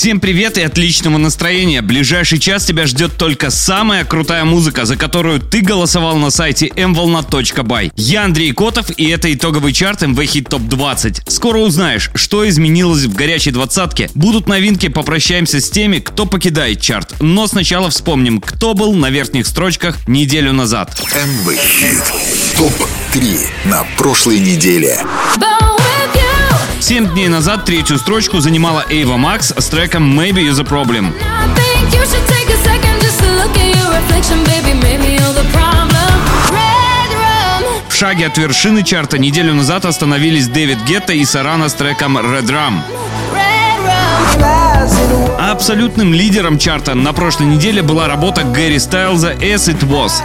Всем привет и отличного настроения. Ближайший час тебя ждет только самая крутая музыка, за которую ты голосовал на сайте mvolna.by. Я Андрей Котов, и это итоговый чарт MV Hit Top 20. Скоро узнаешь, что изменилось в горячей двадцатке. Будут новинки, попрощаемся с теми, кто покидает чарт. Но сначала вспомним, кто был на верхних строчках неделю назад. МВ Хит ТОП-3 на прошлой неделе. Семь дней назад третью строчку занимала Эйва Макс с треком Maybe You're the Problem. В шаге от вершины чарта неделю назад остановились Дэвид Гетта и Сарана с треком Red Rum. А абсолютным лидером чарта на прошлой неделе была работа Гэри Стайлза «As It Was».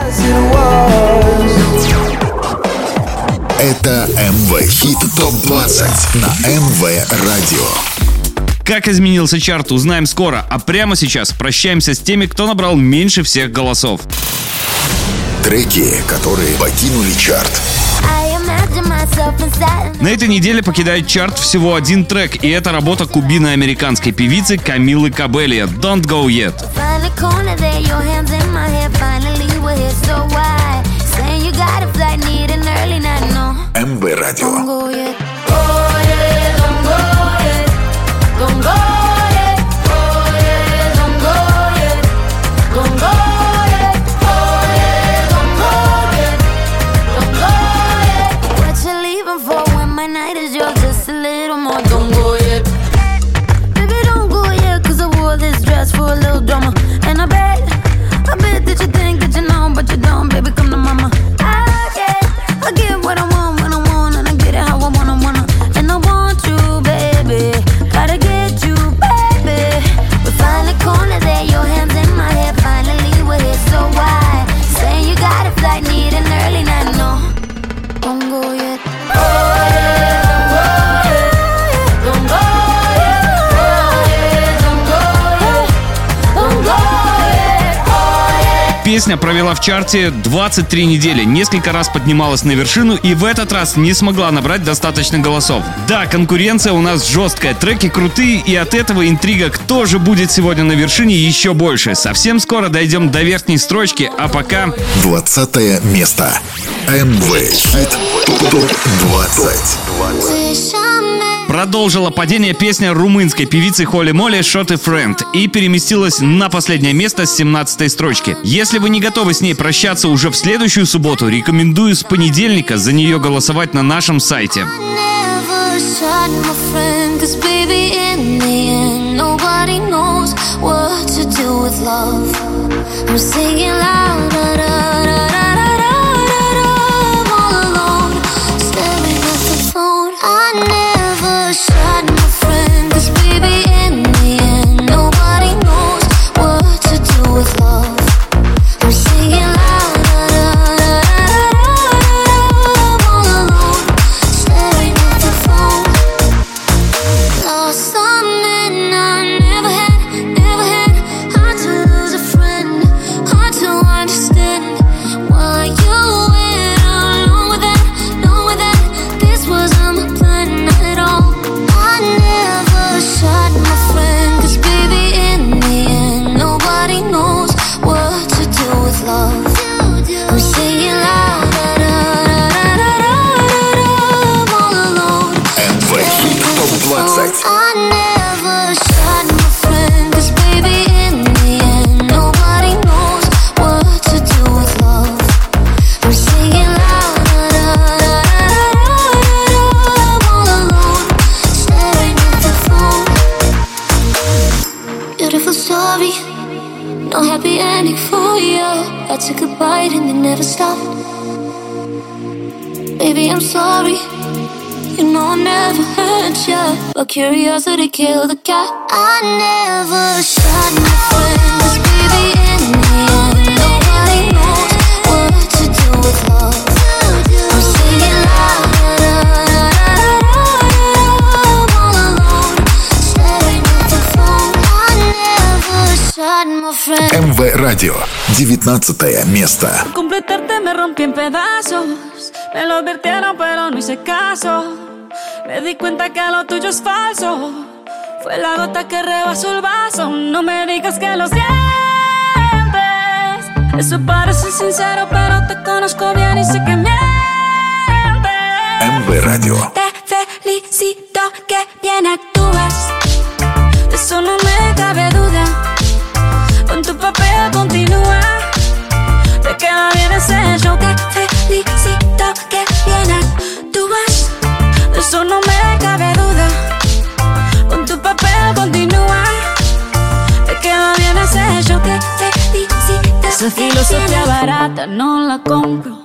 Это МВ Хит ТОП-20 на МВ Радио. Как изменился чарт, узнаем скоро, а прямо сейчас прощаемся с теми, кто набрал меньше всех голосов. Треки, которые покинули чарт. На этой неделе покидает чарт всего один трек, и это работа кубино-американской певицы Камилы Кабелия «Don't Go Yet». Радио. Песня провела в чарте 23 недели, несколько раз поднималась на вершину и в этот раз не смогла набрать достаточно голосов. Да, конкуренция у нас жесткая, треки крутые и от этого интрига, кто же будет сегодня на вершине еще больше. Совсем скоро дойдем до верхней строчки, а пока 20 место. МВ Хит ТОП-20. Продолжила падение песня румынской певицы Холли Молли «Shot a Friend» и переместилась на последнее место с 17 строчки. Если вы не готовы с ней прощаться уже в следующую субботу, рекомендую с понедельника за нее голосовать на нашем сайте. Nobody knows what to do with love. I'm singing loud, МВ Радио. 19 место. completarte me rompí en pedazos. Me lo advirtieron, pero no hice caso. Me di cuenta que lo tuyo es falso. Fue la gota que rebasó el vaso. No me digas que lo sientes. Eso parece sincero, pero te conozco bien y sé que mientes. МВ Радио. Te felicito que bien actúas. De eso no me cabe duda. Con tu papel continúa. Te queda bien ese show. Te felicito que bien actúas. De eso no me cabe duda. Con tu papel continúa. Te queda bien ese show. Te felicito. Esa filosofía barata no la compro.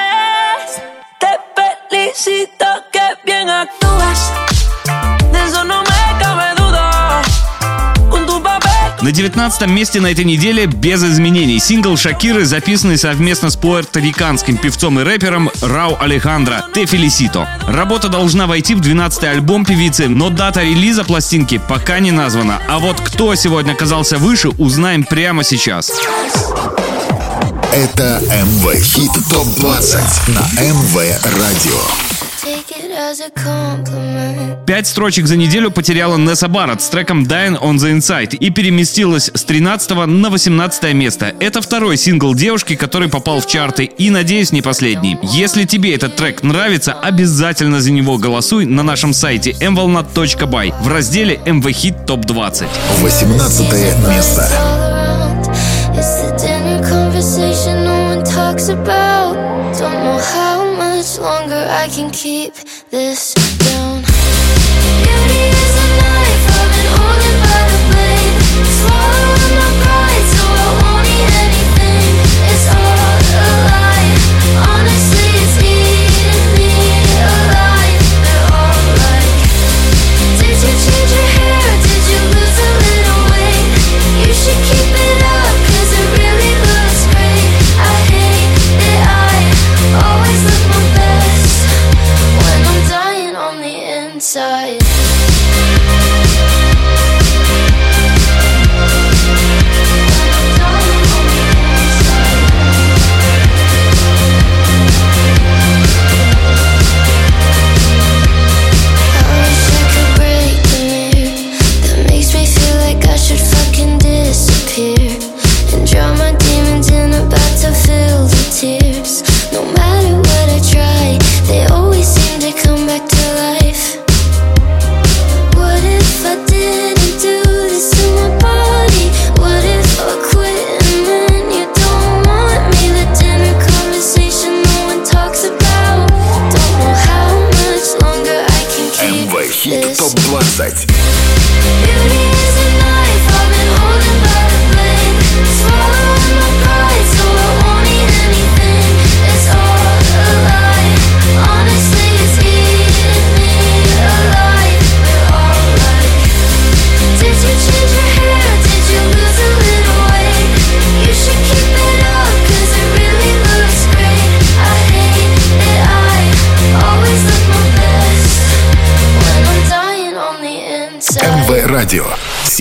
Felicito que bien actúas. De eso no me cabe duda. Con tu papel. На 19 месте на этой неделе без изменений сингл Шакиры, записанный совместно с пуэрториканским певцом и рэпером Рау Алехандро «Те Фелисито». Работа должна войти в 12-й альбом певицы, но дата релиза пластинки пока не названа. А вот кто сегодня оказался выше, узнаем прямо сейчас. Это МВ Хит ТОП-20 на МВ Радио. Пять строчек за неделю потеряла Несса Барретт с треком Dying on the Inside и переместилась с 13 на 18 место. Это второй сингл девушки, который попал в чарты и, надеюсь, не последний. Если тебе этот трек нравится, обязательно за него голосуй на нашем сайте mvolnat.by в разделе MV Hit Top 20. 18 место. Conversation no one talks about. Don't know how much longer I can keep this down. Beauty is a knife I've been holding by the blade. Swallowing my pride, so I won't eat anything. It's all a lie. Honestly,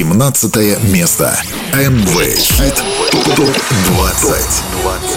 17 место. Хит ТОП-20.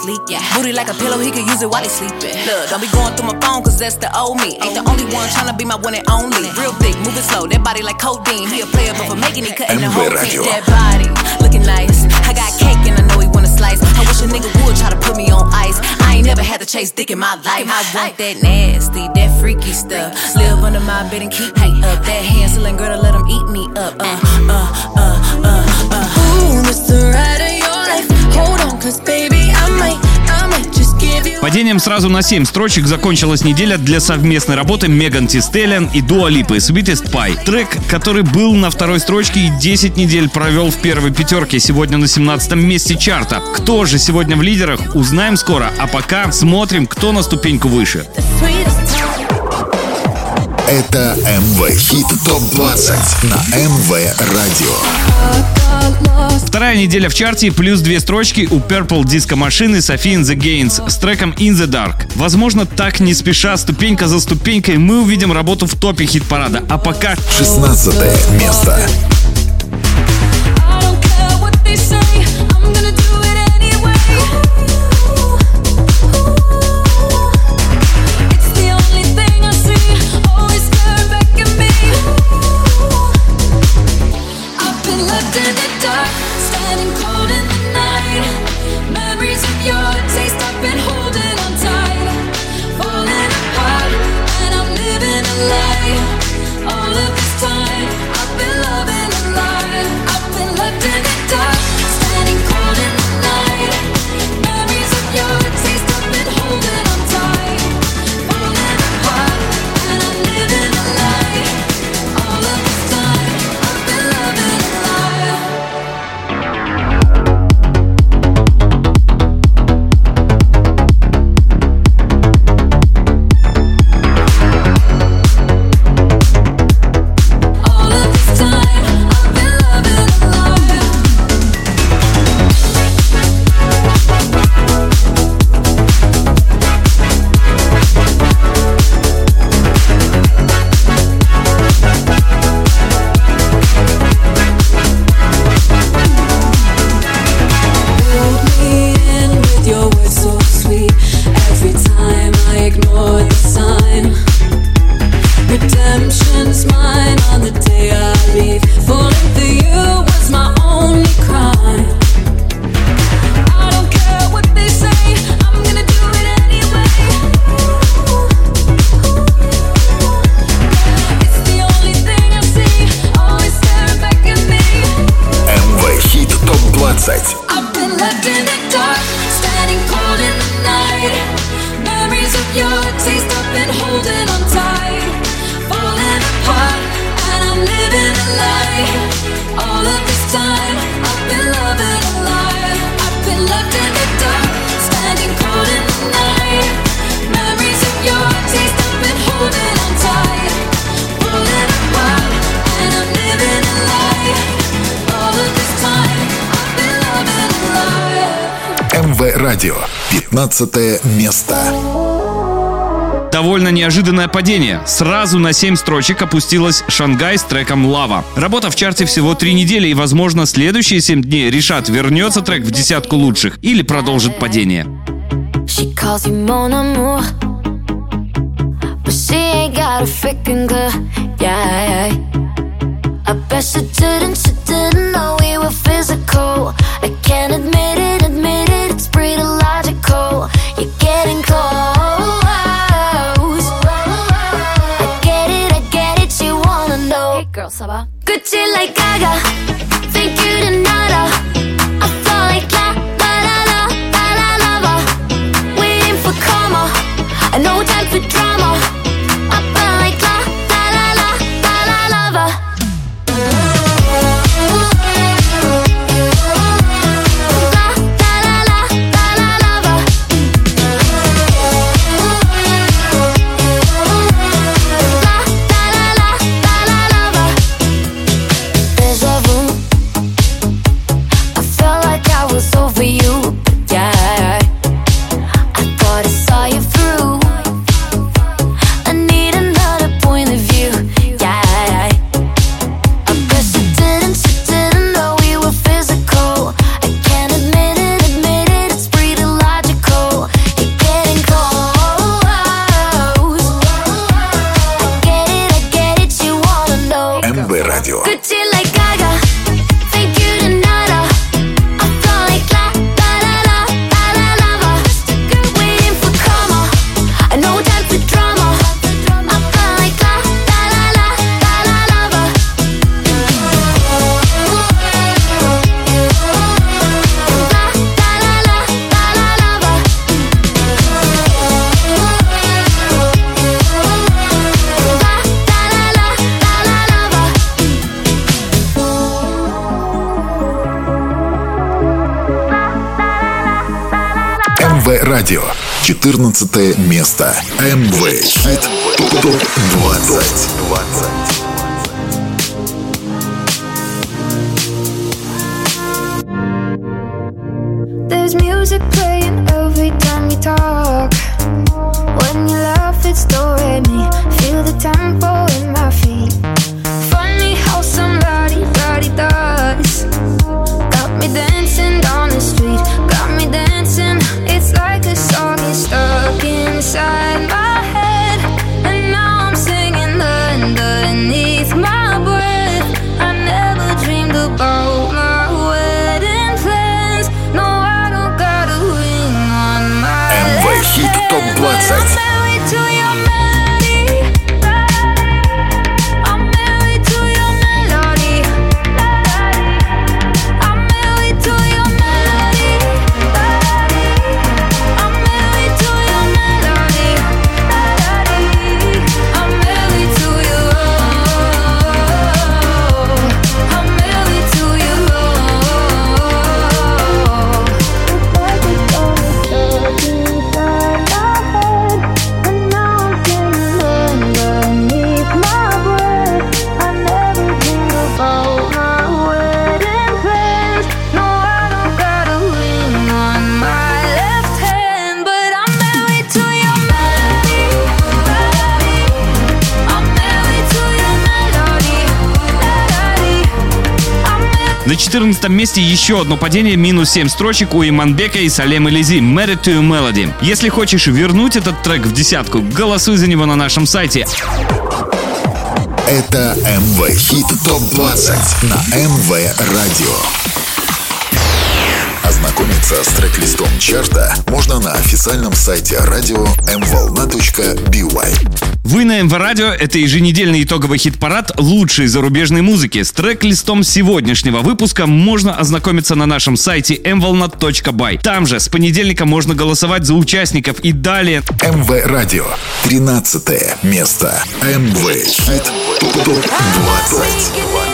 Him bust it till it's leak. Yeah. Booty like a pillow, he could use it while he sleeping. Look, don't be going through my phone, cause that's the old me. Ain't the only one tryna be my one and only. Real thick, moving slow, that body like codeine. He a player, but for making it, cutting the whole team. That body, looking nice. I got cake and I know he wanna slice. I wish a nigga would try to put me on ice. I ain't never had to chase dick in my life. I want that nasty, that freaky stuff. Live under my bed and keep me up. That Hansel and Gretel, let him eat me up. Uh, uh, uh, uh, uh. Ooh, it's the Падением сразу на 7 строчек закончилась неделя для совместной работы Меган Ти Стеллиан и Дуа Липы «Sweetest Pie». Трек, который был на второй строчке и 10 недель провел в первой пятерке, сегодня на 17 месте чарта. Кто же сегодня в лидерах, узнаем скоро, а пока смотрим, кто на ступеньку выше. Это МВ Хит ТОП-20 на МВ Радио. Вторая неделя в чарте плюс две строчки у Purple Disco машины Софи in the Gains с треком In the Dark. Возможно, так не спеша, ступенька за ступенькой, мы увидим работу в топе хит-парада. А пока 16 место. 15 место. Довольно неожиданное падение. Сразу на 7 строчек опустилась Шангай с треком «Лава». Работа в чарте всего 3 недели, и, возможно, следующие 7 дней решат, вернется трек в десятку лучших или продолжит падение. She calls you mon amour, but she ain't got a freaking clue. Yeah, I bet she didn't, she didn't know we were physical. I can't admit it, admit it, it's pretty logical. You're getting close. I get it, I get it, you wanna know. Hey girl, ça va? Gucci like Gaga, think you did nada. I fall like la la la la la la lava. Waiting for karma, time for drama. радио. 14 место. Amway. ТОП-20. 14 месте еще одно падение, минус 7 строчек у Иманбека и Салем Элизи «Married to Melody». Если хочешь вернуть этот трек в десятку, голосуй за него на нашем сайте. Это МВ Хит ТОП 20 на МВ Радио. Ознакомиться с трек-листом чарта можно на официальном сайте радио mvolna.by. Вы на МВ Радио — это еженедельный итоговый хит-парад лучшей зарубежной музыки. С трек-листом сегодняшнего выпуска можно ознакомиться на нашем сайте mvolna.by. Там же с понедельника можно голосовать за участников и далее. МВ Радио. 13 место. МВ Хит ТОП 20.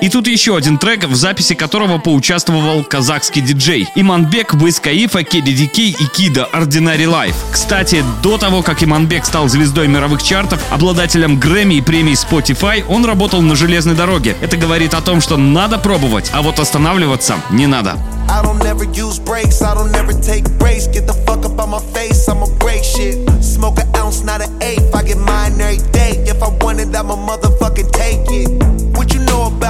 И тут еще один трек, в записи которого поучаствовал казахский диджей. Иманбек, Wiz Каифа, Кеди Дикей и Кида Ordinary Life. Кстати, до того, как Иманбек стал звездой мировых чартов, обладателем Грэмми и премии Spotify, он работал на железной дороге. Это говорит о том, что надо пробовать, а вот останавливаться не надо. I don't never use brakes, I don't never take breaks. Get the fuck up on my face, I'ma break shit. Smoke an ounce, not an eighth. I get mine every day. If I want it, I'ma motherfucking take it.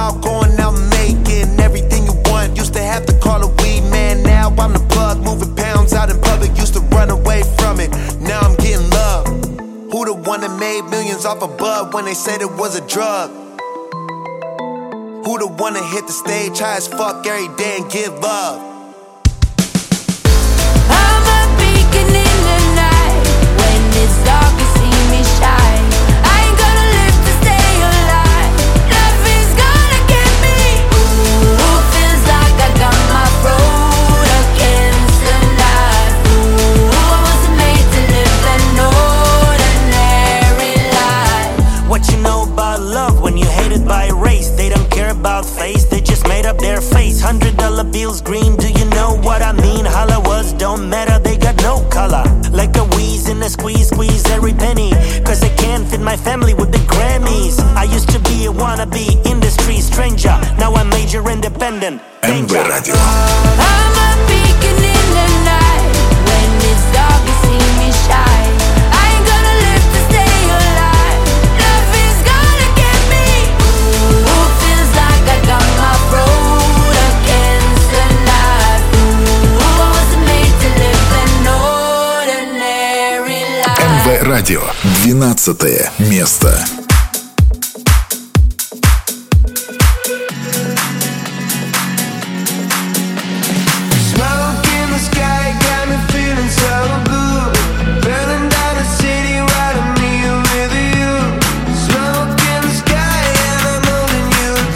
You going out making everything you want? Used to have to call a weed man, now I'm the plug. Moving pounds out in public, used to run away from it. Now I'm getting love. Who the one that made millions off a bud when they said it was a drug? Who the one that hit the stage high as fuck every day and give love? I'm a beacon in the night. When it's dark, Hundred dollar bills green, do you know what I mean? Holla was don't matter, they got no color. Like a wheeze in a squeeze, squeeze every penny. Cause I can't fit my family with the Grammys. I used to be a wannabe industry stranger. Now I'm major independent. Danger.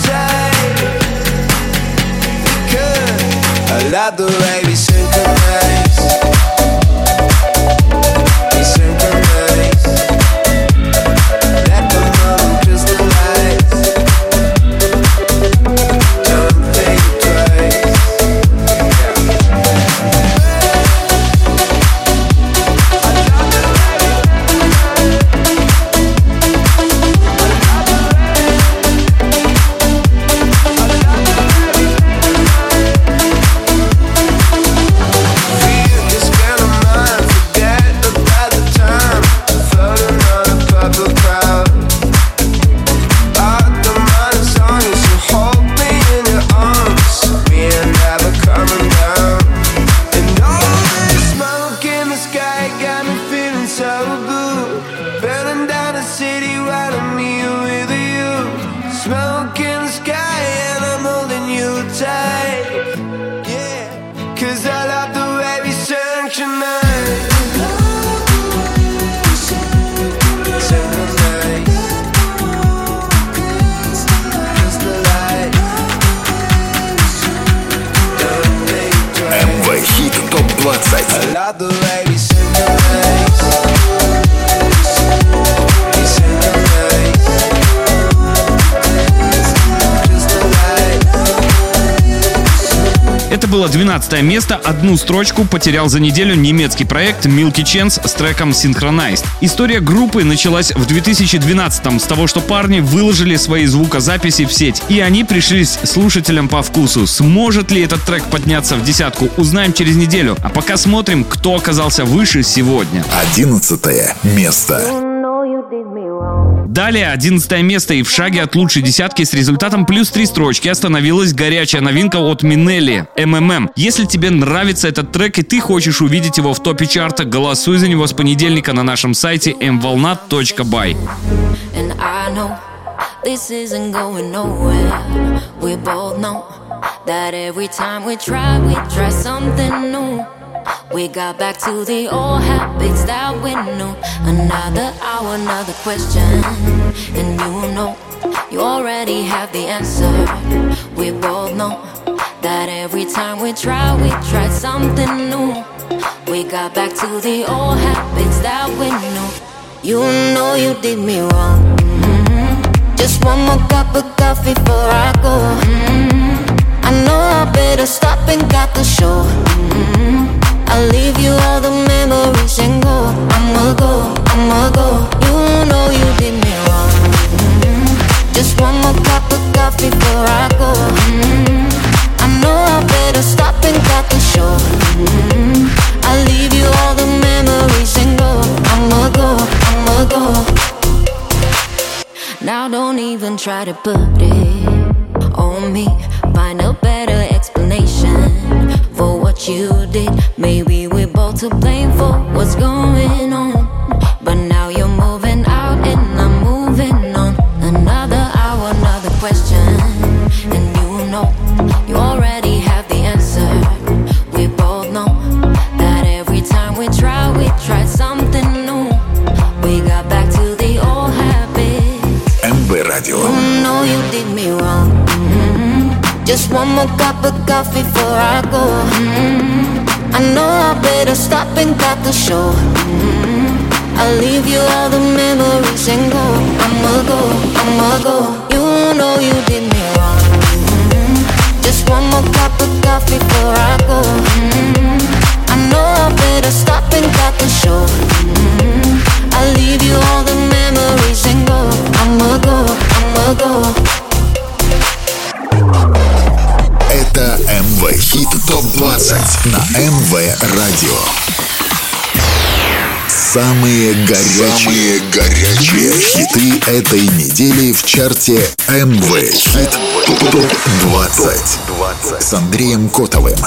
Tight. Because I love the way we synchronize. 15 место. Одну строчку потерял за неделю немецкий проект Milky Chance с треком Synchronized. История группы началась в 2012м с того, что парни выложили свои звукозаписи в сеть, и они пришлись слушателям по вкусу. Сможет ли этот трек подняться в десятку, узнаем через неделю. А пока смотрим, кто оказался выше сегодня. 11 место. Далее 11 место и в шаге от лучшей десятки с результатом плюс три строчки остановилась горячая новинка от Минелли MMM. Если тебе нравится этот трек и ты хочешь увидеть его в топе чарта, голосуй за него с понедельника на нашем сайте know this isn't going nowhere. We both know that every time we try, we try something new. We got back to the old habits that we knew. Another hour, another question. And you know, you already have the answer. We both know that every time we try, we try something new. We got back to the old habits that we knew. You know you did me wrong. Mhm. Just one more cup of coffee before I go. Mhm. I know I better stop and got the show. Mhm. I'll leave you all the memories and go. I'ma go, I'ma go. You know you did me wrong. Mhm. Just one more cup of coffee before I go. Mhm. I know I better stop and got the show. Mhm. I'll leave you all the memories and go. I'ma go, I'ma go. Now don't even try to put it on me. Find a better explanation what you did. Maybe we're both to blame for what's going on. Самые горячие, горячие хиты этой недели в чарте МВ Хит ТОП-20 с Андреем Котовым.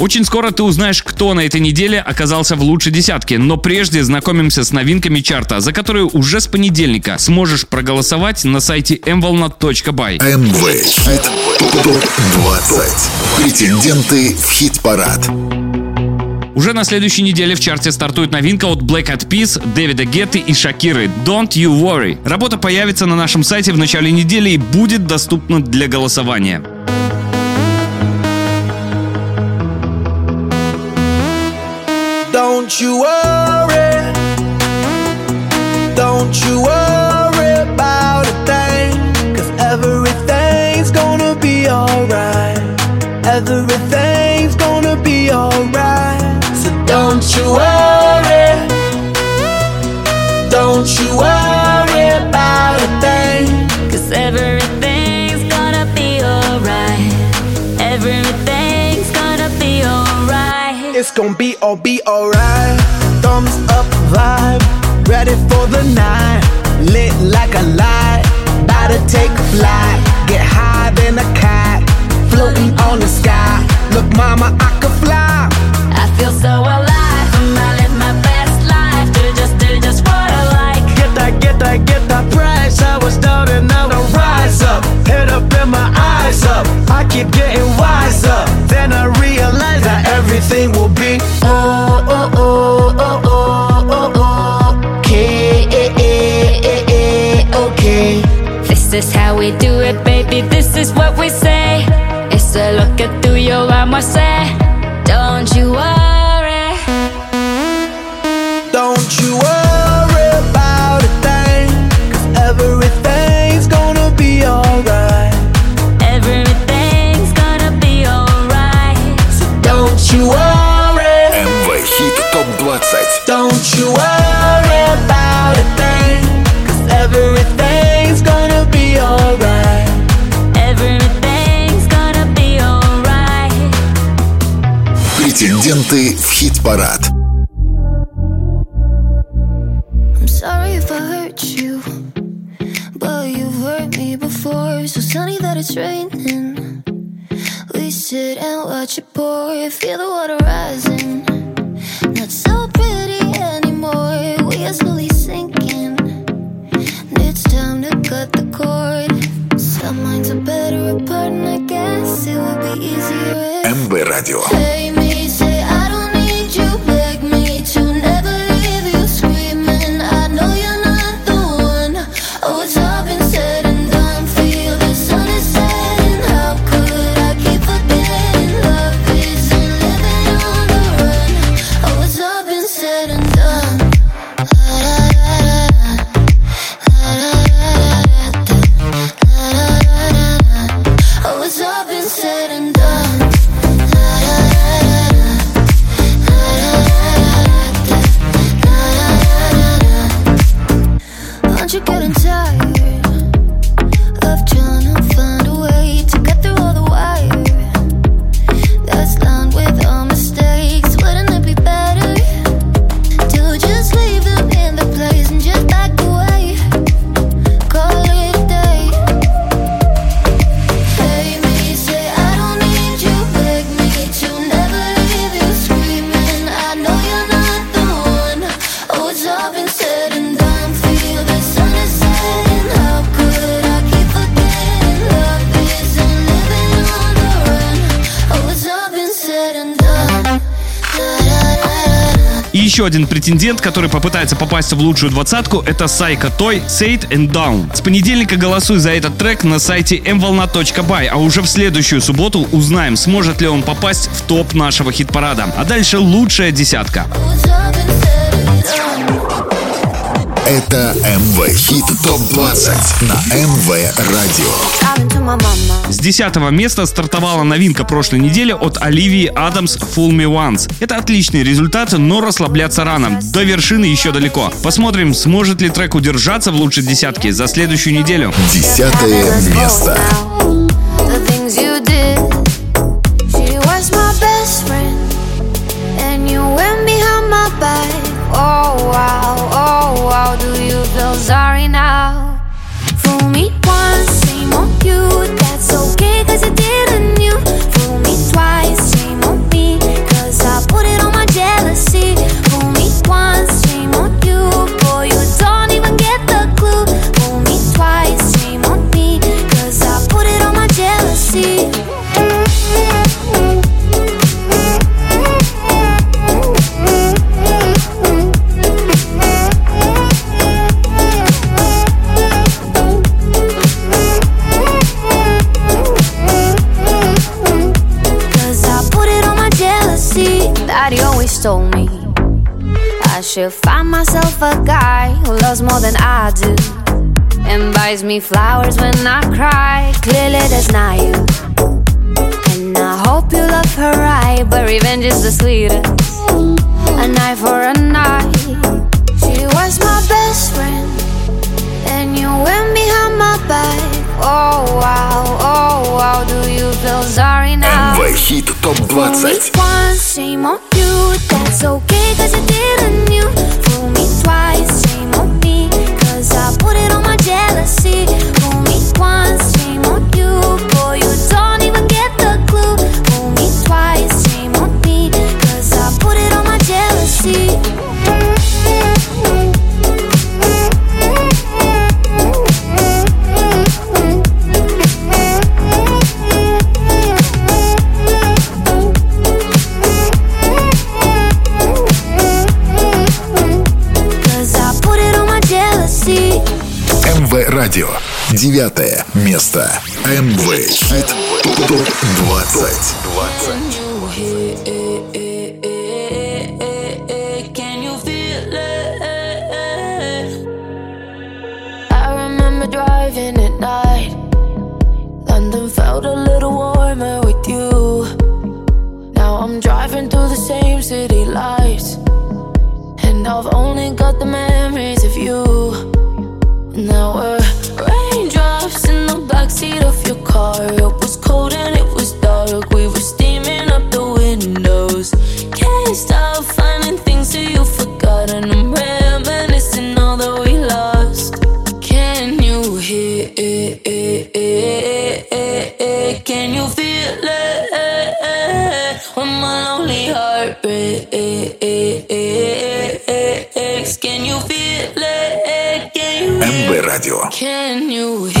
Очень скоро ты узнаешь, кто на этой неделе оказался в лучшей десятке, но прежде знакомимся с новинками чарта, за которые уже с понедельника сможешь проголосовать на сайте mvolnat.by. МВ Хит ТОП-20. Претенденты в хит-парад. Уже на следующей неделе в чарте стартует новинка от Black Eyed Peas, Дэвида Гетты и Шакиры «Don't You Worry». Работа появится на нашем сайте в начале недели и будет доступна для голосования. Don't you worry. Don't you worry about a thing. Cause everything's gonna be alright. Everything's don't you worry. Don't you worry about a thing. Cause everything's gonna be alright. Everything's gonna be alright. It's gonna be all be alright. Thumbs up vibe, ready for the night. Lit like a light, about to take a flight. Get high than a cat, floating on the sky. Look, mama, I keep getting wiser. Then I realize that everything will be oh oh oh oh oh oh oh okay okay. This is how we do it, baby. This is what we say. It's a look at tuyo, vamos a say. Претенденты в хит-парад I'm sorry if I hurt you, but you've hurt me before. So sunny that it's raining. We sit and watch it pour. Feel the water rising. Not so pretty anymore. We are slowly sinking. It's time to cut the cord. Some minds are better apart, and I guess it would be easier if. МВ Радио Еще один претендент, который попытается попасть в лучшую двадцатку, это Сайка Той Say and Down. С понедельника голосуй за этот трек на сайте mvolna.by, а уже в следующую субботу узнаем, сможет ли он попасть в топ нашего хит-парада. А дальше лучшая десятка. Oh, Это МВ Хит ТОП-20 на МВ Радио. С 10 места стартовала новинка прошлой недели от Оливии Адамс Fool Me Once. Это отличный результат, но расслабляться рано. До вершины еще далеко. Посмотрим, сможет ли трек удержаться в лучшей десятке за следующую неделю. Десятое место sorry myself a guy who loves more than I do. And buys me flowers when I cry. Clearly, that's not you. And I hope you love her right, but revenge is the sweetest. A night for a night. She was my best friend. And you went behind my back. Oh wow, oh wow, do you feel sorry now? МВ Хит ТОП-20 Once, shame on you. That's okay, cause you didn't you. Fool me twice, shame on me. Cause I put it on my jealousy. Fool me once, shame on you. Девятое место. МВ Хит ТОП 20. Can you feel it? I remember driving at night. London felt a little warmer with you. Now I'm driving through the same city lights. And I've only got the memories of you. And there were raindrops in the backseat of your car. It was cold and it was dark. We were steaming up the windows. Can't stop finding things that you forgot. And I'm reminiscing all that we lost. Can you hear it? радио. Can you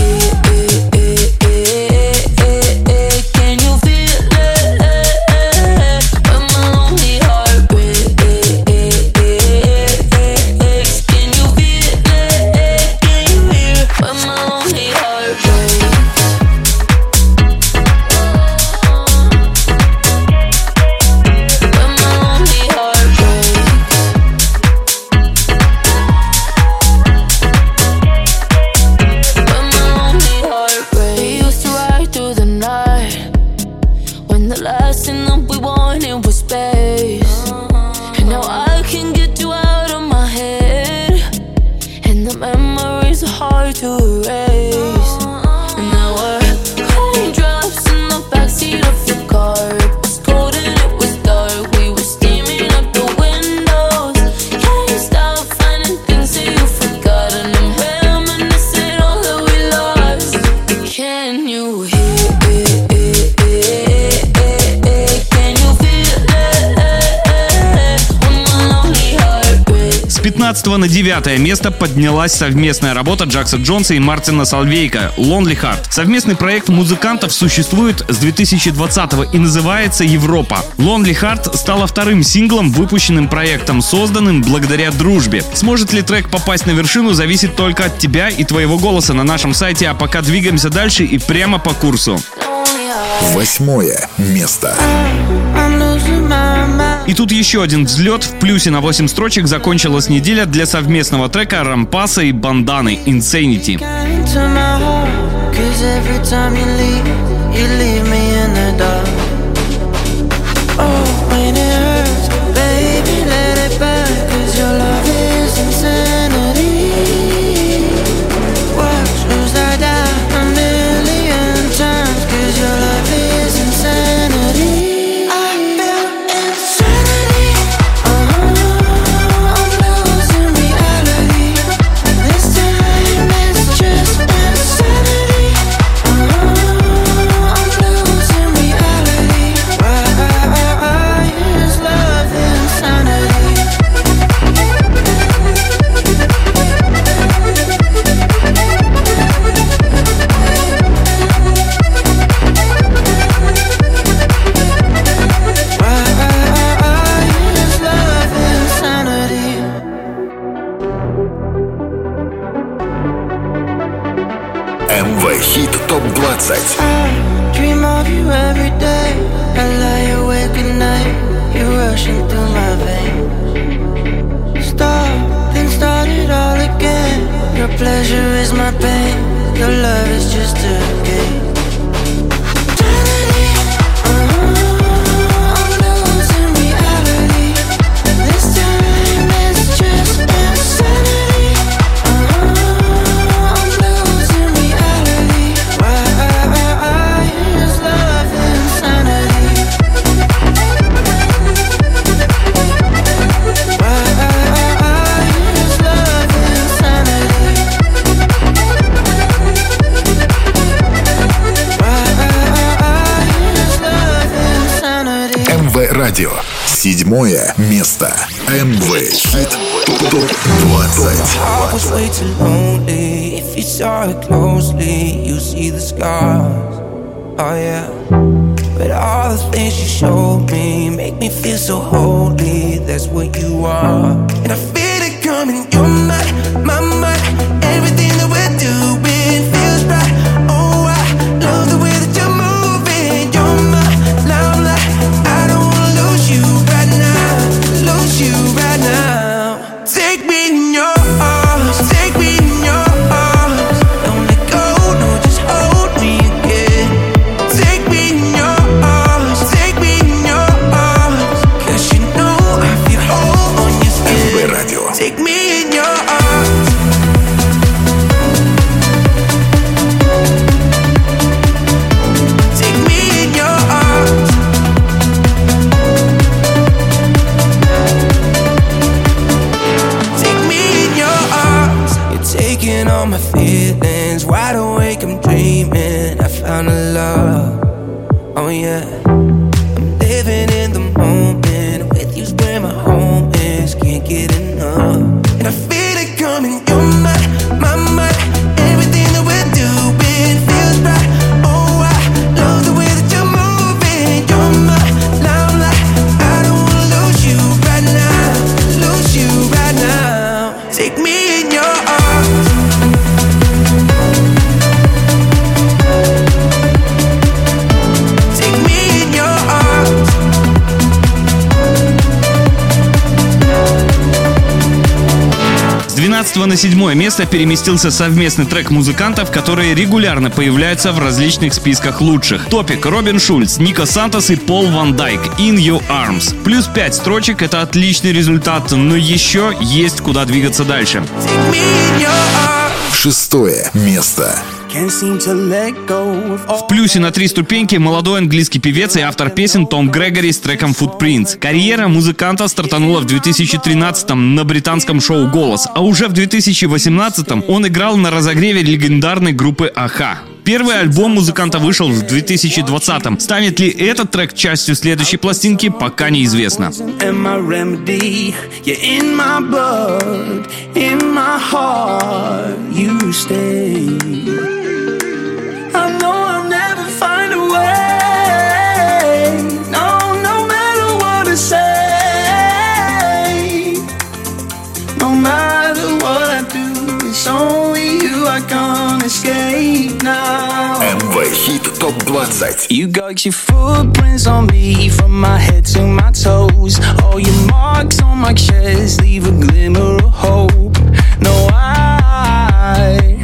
15 на 9 место поднялась совместная работа Джакса Джонса и Мартина Салвейка «Lonely Heart». Совместный проект музыкантов существует с 2020 и называется «Европа». «Lonely Heart» стала вторым синглом, выпущенным проектом, созданным благодаря дружбе. Сможет ли трек попасть на вершину, зависит только от тебя и твоего голоса на нашем сайте, а пока двигаемся дальше и прямо по курсу. Восьмое место. I'm losing my mind. И тут еще один взлет. В плюсе на 8 строчек закончилась неделя для совместного трека Рампаса и Банданы «Insanity». Cause every time you leave, you leave me in the dark Седьмое место. МВ Хит ТОП 20. I was way too lonely. If you saw it closely, you see the scars. Oh yeah. But all the things you showed me make me feel so holy. That's what you are. And I living in the moment. With you's where my home is. Can't get enough. пятнадцатого на седьмое место переместился совместный трек музыкантов, которые регулярно появляются в различных списках лучших. Топик Робин Шульц, Ника Сантос и Пол Ван Дайк «In Your Arms». Плюс 5 строчек — это отличный результат, но еще есть куда двигаться дальше. Шестое место. В плюсе на три ступеньки молодой английский певец и автор песен Том Грегори с треком Footprints. Карьера музыканта стартанула в 2013-м на британском шоу «Голос», а уже в 2018-м он играл на разогреве легендарной группы «Аха». Первый альбом музыканта вышел в 2020-м. Станет ли этот трек частью следующей пластинки, пока неизвестно. You stay. I can't escape now. MV Hit Top 20 You got your footprints on me From my head to my toes. All your marks on my chest Leave a glimmer of hope. No, I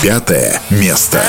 пятое место.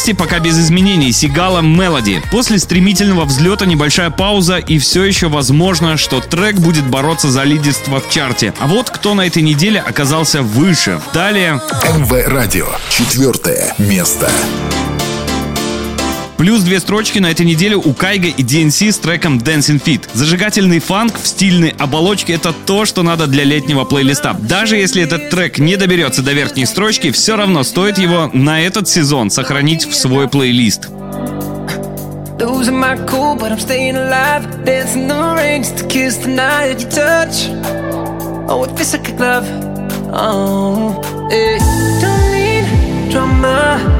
части пока без изменений Сигала Мелоди. После стремительного взлета небольшая пауза и все еще возможно, что трек будет бороться за лидерство в чарте. А вот кто на этой неделе оказался выше. Далее... МВ Радио. Четвертое место. Плюс две строчки на этой неделе у Кайга и DNC с треком Dancing Fit. Зажигательный фанк в стильной оболочке — это то, что надо для летнего плейлиста. Даже если этот трек не доберется до верхней строчки, все равно стоит его на этот сезон сохранить в свой плейлист. Oh, it feels like a glove. Oh, yeah. Don't need drama.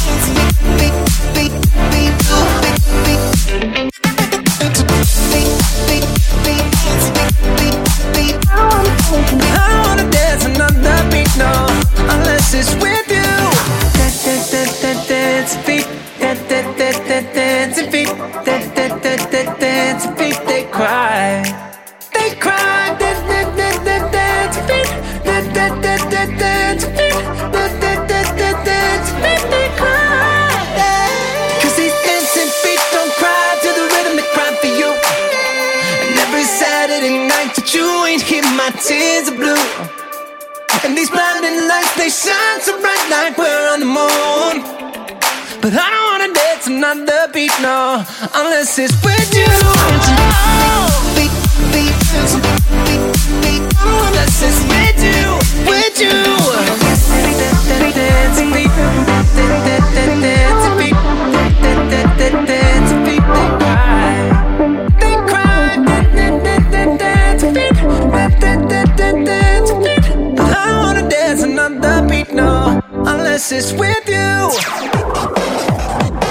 promises with you.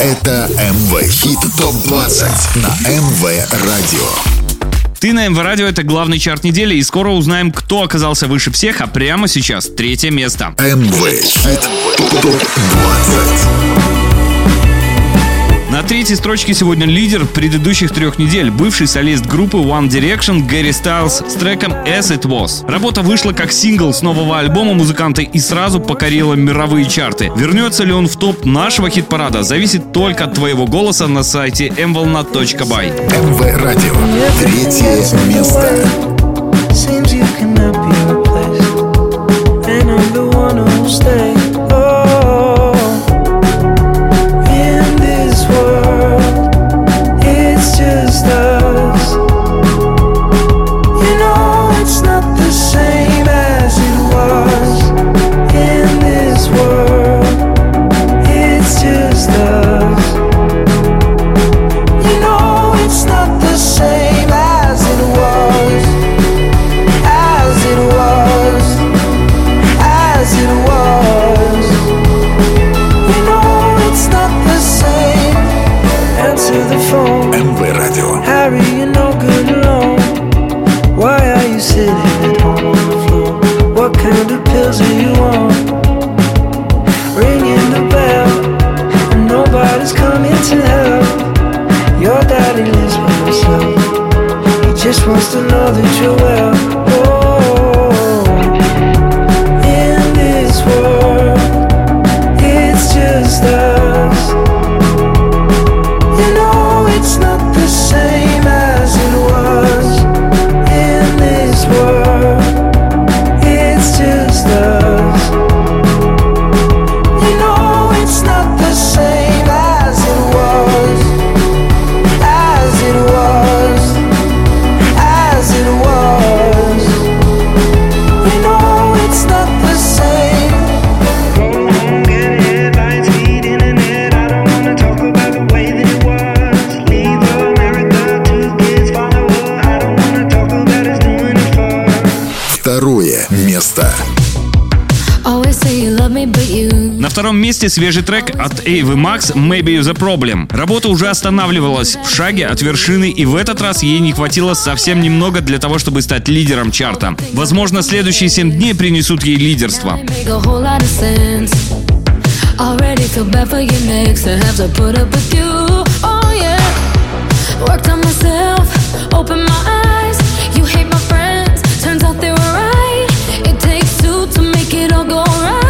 Это МВ Хит ТОП 20 на МВ Радио. Ты на МВ Радио — это главный чарт недели, и скоро узнаем, кто оказался выше всех, а прямо сейчас третье место. МВ Хит ТОП 20. На третьей строчке сегодня лидер предыдущих трех недель, бывший солист группы One Direction Гэри Стайлз с треком As It Was. Работа вышла как сингл с нового альбома музыканта и сразу покорила мировые чарты. Вернется ли он в топ нашего хит-парада, зависит только от твоего голоса на сайте mvolna.by. МВ Радио. Третье место. Месте свежий трек от Эйвы Макс «Maybe the Problem». Работа уже останавливалась в шаге от вершины, и в этот раз ей не хватило совсем немного для того, чтобы стать лидером чарта. Возможно, следующие семь дней принесут ей лидерство. Oh it all go right.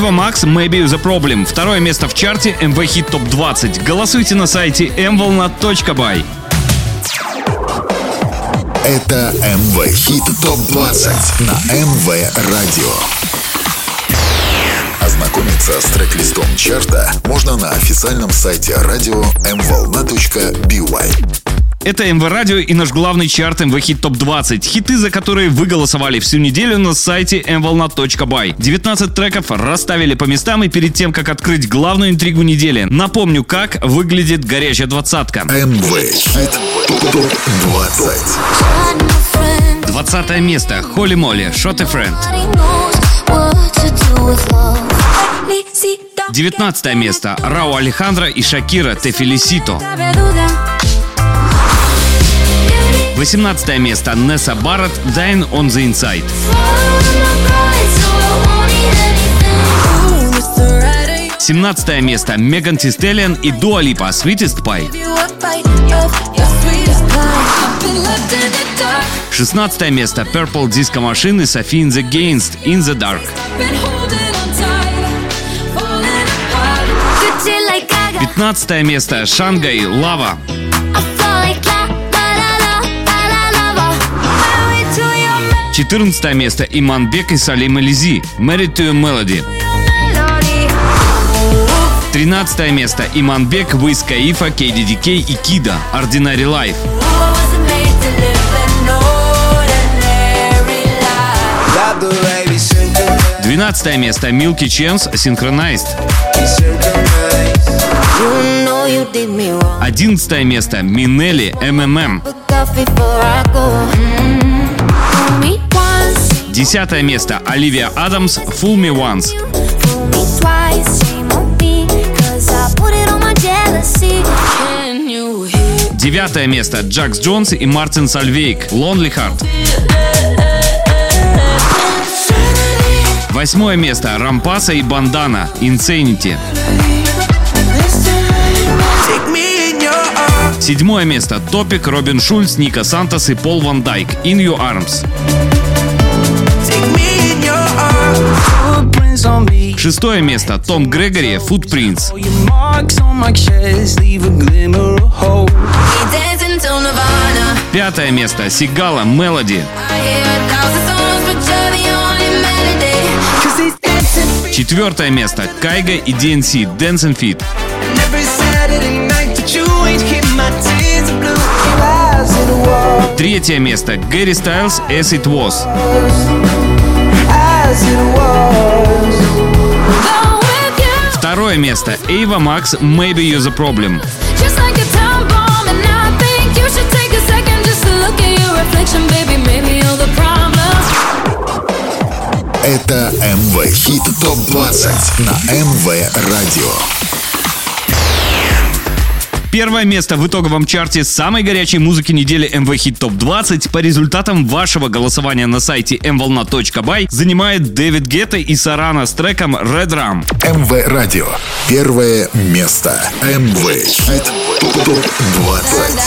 Эйва Макс Maybe The Problem. Второе место в чарте МВ Хит Топ 20. Голосуйте на сайте mvolna.by. Это МВ Хит ТОП-20 на МВ Радио. Ознакомиться с трек-листом чарта можно на официальном сайте радио mvolna.by. Это МВ Радио и наш главный чарт МВ Хит Топ 20. Хиты, за которые вы голосовали всю неделю на сайте mvolna.by. 19 треков расставили по местам и перед тем, как открыть главную интригу недели, напомню, как выглядит горячая двадцатка. МВ Хит ТОП-20. 20 место. Холли Молли, do with love. 19 место. Рау Алехандро и Шакира, Те Фелисито. Cabe duda. 18 место. Несса Барретт, Dying on the Inside. 17 место. Меган Тистеллиан и Дуа Липа, Sweetest Pie. 16 место. Purple Disco Machine и Sophie in the Against, In the Dark. 15 место. Шангай, Лава. 14 место. Иманбек и Салим Элизи, Married to a Melody. 13 место. Иманбек, Виз Каифа, KDDK и Кида, Ordinary Life. 12 место. Milky Chance, Synchronized. 11 место. Минели, МММ. 10 место. Оливия Адамс, Fool Me Once. Девятое место. Джакс Джонс и Мартин Сальвейк, Lonely Heart. Восьмое место. Рампаса и Бандана, Insanity. Седьмое место. Топик, Робин Шульц, Ника Сантос и Пол Ван Дайк, In Your Arms. Шестое место. Том Грегори, Footprints. Пятое место. Сигала, Мелоди. Четвертое место. Кайга и DNC, Feet. And Третье место. Гэри Стайлз, As It Was. Второе место. Эйва Макс, Maybe You're the Problem. Это МВ Хит ТОП-20 на МВ Радио. Первое место в итоговом чарте самой горячей музыки недели MV Hit Top 20 по результатам вашего голосования на сайте mvolna.by занимает Дэвид Гетта и Сарана с треком Red Rum. МВ Радио. Первое место. МВ Хит Топ 20.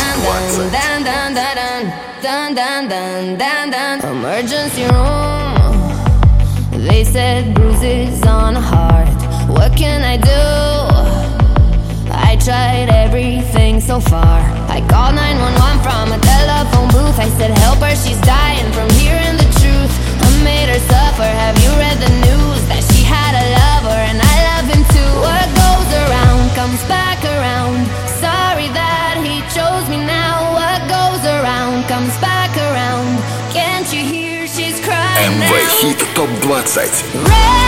Emergency room. They said bruises on heart. What can I do? tried everything so far. I called 911 from a telephone booth. I said, Help her, she's dying from hearing the truth. I made her suffer. Have you read the news that she had a lover and I love him too? What goes around comes back around. Sorry that he chose me now. What goes around comes back around. Can't you hear she's crying? MV Hit Top 20.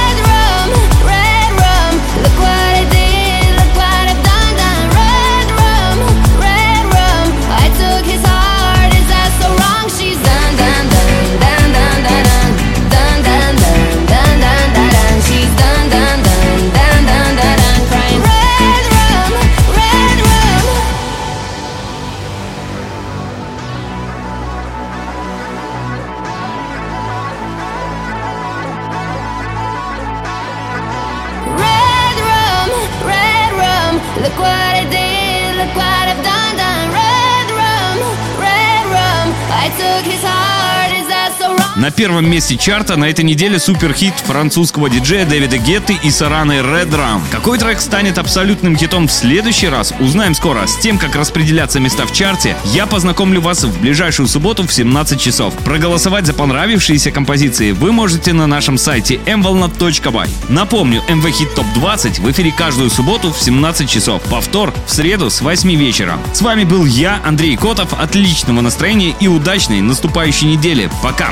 На первом месте чарта на этой неделе суперхит французского диджея Дэвида Гетты и Сараны Red Rum. Какой трек станет абсолютным хитом в следующий раз, узнаем скоро. С тем, как распределяться места в чарте, я познакомлю вас в ближайшую субботу в 17 часов. Проголосовать за понравившиеся композиции вы можете на нашем сайте mvolna.by. Напомню, MV Hit Top 20 в эфире каждую субботу в 17 часов. Повтор в среду с 8 вечера. С вами был я, Андрей Котов. Отличного настроения и удачной наступающей недели. Пока!